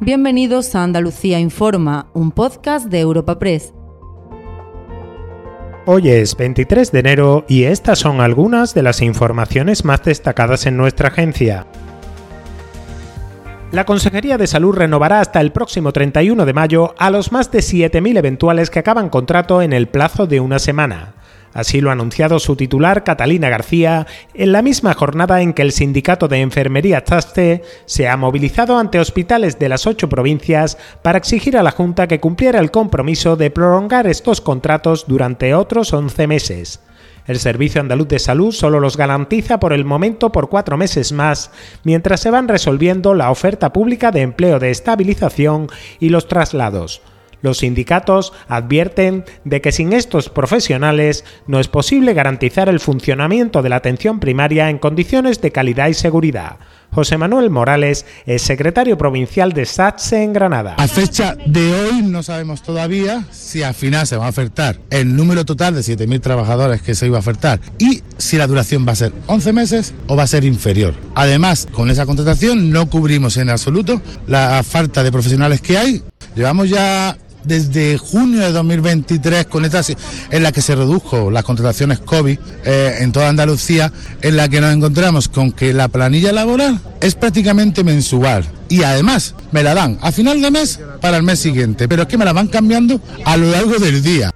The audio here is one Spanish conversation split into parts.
Bienvenidos a Andalucía Informa, un podcast de Europa Press. Hoy es 23 de enero y estas son algunas de las informaciones más destacadas en nuestra agencia. La Consejería de Salud renovará hasta el próximo 31 de mayo a los más de 7.000 eventuales que acaban contrato en el plazo de una semana. Así lo ha anunciado su titular Catalina García en la misma jornada en que el sindicato de enfermería Taste se ha movilizado ante hospitales de las ocho provincias para exigir a la Junta que cumpliera el compromiso de prolongar estos contratos durante otros 11 meses. El Servicio Andaluz de Salud solo los garantiza por el momento por cuatro meses más, mientras se van resolviendo la oferta pública de empleo de estabilización y los traslados. Los sindicatos advierten de que sin estos profesionales no es posible garantizar el funcionamiento de la atención primaria en condiciones de calidad y seguridad. José Manuel Morales es secretario provincial de SATSE en Granada. A fecha de hoy no sabemos todavía si al final se va a ofertar el número total de 7.000 trabajadores que se iba a ofertar y si la duración va a ser 11 meses o va a ser inferior. Además, con esa contratación no cubrimos en absoluto la falta de profesionales que hay. Llevamos ya desde junio de 2023 con esta en la que se redujo las contrataciones COVID eh, en toda Andalucía, en la que nos encontramos con que la planilla laboral es prácticamente mensual y además me la dan a final de mes para el mes siguiente, pero es que me la van cambiando a lo largo del día.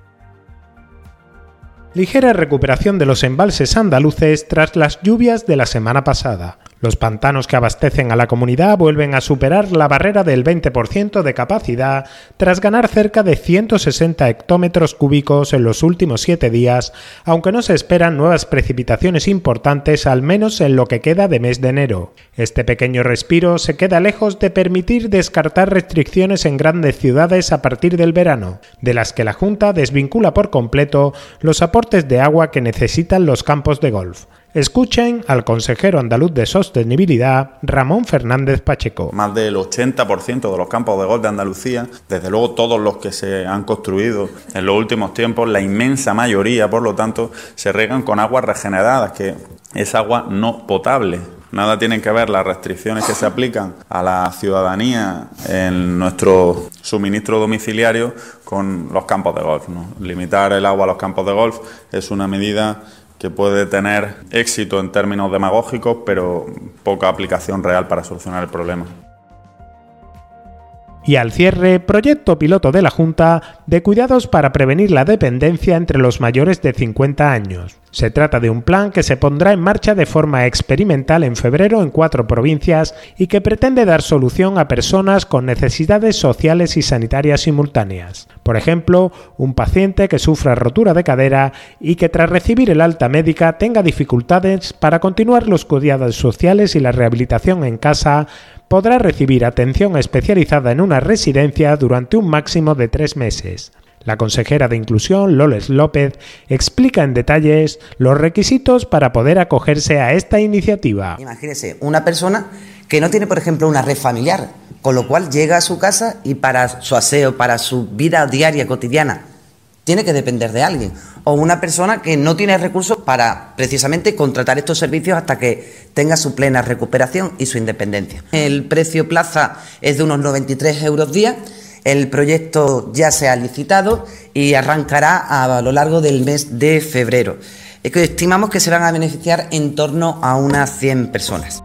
Ligera recuperación de los embalses andaluces tras las lluvias de la semana pasada. Los pantanos que abastecen a la comunidad vuelven a superar la barrera del 20% de capacidad tras ganar cerca de 160 hectómetros cúbicos en los últimos siete días, aunque no se esperan nuevas precipitaciones importantes al menos en lo que queda de mes de enero. Este pequeño respiro se queda lejos de permitir descartar restricciones en grandes ciudades a partir del verano, de las que la Junta desvincula por completo los aportes de agua que necesitan los campos de golf. Escuchen al consejero andaluz de sostenibilidad, Ramón Fernández Pacheco. Más del 80% de los campos de golf de Andalucía, desde luego todos los que se han construido en los últimos tiempos, la inmensa mayoría, por lo tanto, se regan con aguas regeneradas, que es agua no potable. Nada tienen que ver las restricciones que se aplican a la ciudadanía en nuestro suministro domiciliario con los campos de golf. Limitar el agua a los campos de golf es una medida que puede tener éxito en términos demagógicos, pero poca aplicación real para solucionar el problema. Y al cierre, proyecto piloto de la Junta de cuidados para prevenir la dependencia entre los mayores de 50 años. Se trata de un plan que se pondrá en marcha de forma experimental en febrero en cuatro provincias y que pretende dar solución a personas con necesidades sociales y sanitarias simultáneas. Por ejemplo, un paciente que sufra rotura de cadera y que tras recibir el alta médica tenga dificultades para continuar los cuidados sociales y la rehabilitación en casa podrá recibir atención especializada en una residencia durante un máximo de tres meses. La consejera de Inclusión, Loles López, explica en detalles los requisitos para poder acogerse a esta iniciativa. Imagínese, una persona que no tiene, por ejemplo, una red familiar, con lo cual llega a su casa y para su aseo, para su vida diaria, cotidiana, tiene que depender de alguien. O una persona que no tiene recursos para precisamente contratar estos servicios hasta que tenga su plena recuperación y su independencia. El precio plaza es de unos 93 euros día. El proyecto ya se ha licitado y arrancará a lo largo del mes de febrero. Estimamos que se van a beneficiar en torno a unas 100 personas.